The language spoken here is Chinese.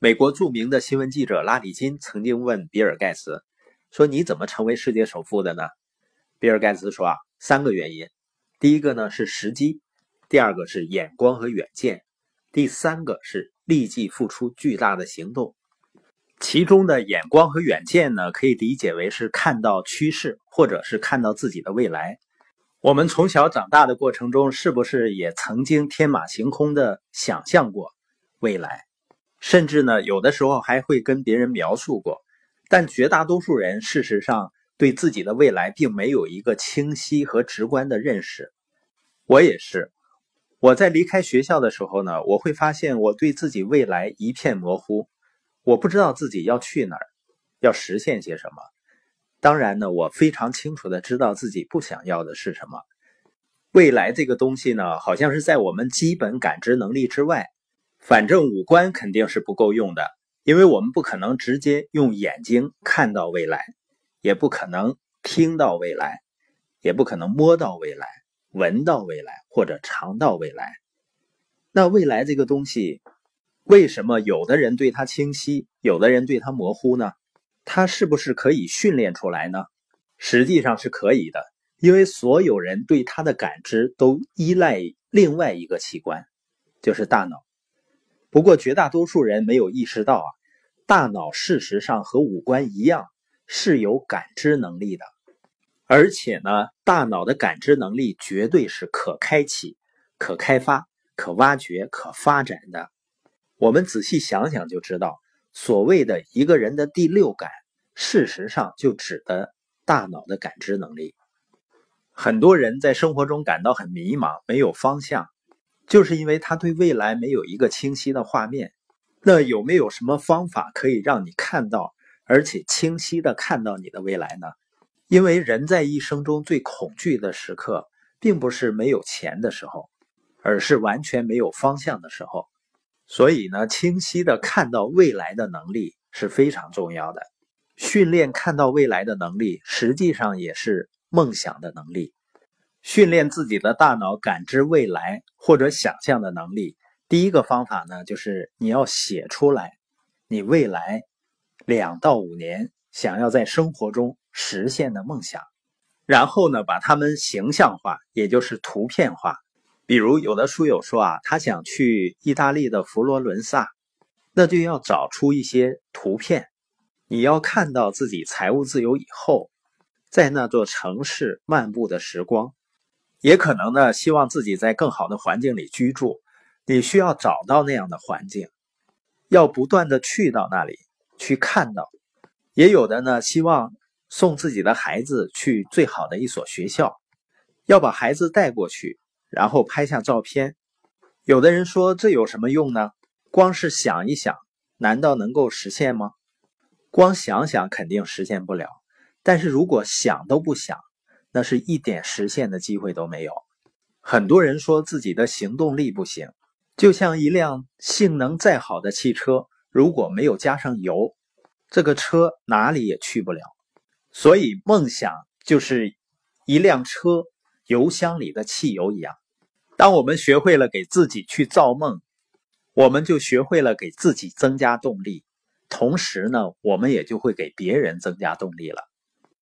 美国著名的新闻记者拉里金曾经问比尔盖茨说：“你怎么成为世界首富的呢？”比尔盖茨说：“啊，三个原因。第一个呢是时机，第二个是眼光和远见，第三个是立即付出巨大的行动。其中的眼光和远见呢，可以理解为是看到趋势，或者是看到自己的未来。我们从小长大的过程中，是不是也曾经天马行空的想象过未来？”甚至呢，有的时候还会跟别人描述过，但绝大多数人事实上对自己的未来并没有一个清晰和直观的认识。我也是，我在离开学校的时候呢，我会发现我对自己未来一片模糊，我不知道自己要去哪儿，要实现些什么。当然呢，我非常清楚的知道自己不想要的是什么。未来这个东西呢，好像是在我们基本感知能力之外。反正五官肯定是不够用的，因为我们不可能直接用眼睛看到未来，也不可能听到未来，也不可能摸到未来、闻到未来或者尝到未来。那未来这个东西，为什么有的人对它清晰，有的人对它模糊呢？它是不是可以训练出来呢？实际上是可以的，因为所有人对它的感知都依赖另外一个器官，就是大脑。不过，绝大多数人没有意识到啊，大脑事实上和五官一样是有感知能力的，而且呢，大脑的感知能力绝对是可开启、可开发、可挖掘、可发展的。我们仔细想想就知道，所谓的一个人的第六感，事实上就指的大脑的感知能力。很多人在生活中感到很迷茫，没有方向。就是因为他对未来没有一个清晰的画面，那有没有什么方法可以让你看到，而且清晰的看到你的未来呢？因为人在一生中最恐惧的时刻，并不是没有钱的时候，而是完全没有方向的时候。所以呢，清晰的看到未来的能力是非常重要的。训练看到未来的能力，实际上也是梦想的能力。训练自己的大脑感知未来或者想象的能力，第一个方法呢，就是你要写出来你未来两到五年想要在生活中实现的梦想，然后呢，把它们形象化，也就是图片化。比如有的书友说啊，他想去意大利的佛罗伦萨，那就要找出一些图片，你要看到自己财务自由以后，在那座城市漫步的时光。也可能呢，希望自己在更好的环境里居住，你需要找到那样的环境，要不断的去到那里去看到。也有的呢，希望送自己的孩子去最好的一所学校，要把孩子带过去，然后拍下照片。有的人说这有什么用呢？光是想一想，难道能够实现吗？光想想肯定实现不了，但是如果想都不想。那是一点实现的机会都没有。很多人说自己的行动力不行，就像一辆性能再好的汽车，如果没有加上油，这个车哪里也去不了。所以，梦想就是一辆车油箱里的汽油一样。当我们学会了给自己去造梦，我们就学会了给自己增加动力，同时呢，我们也就会给别人增加动力了。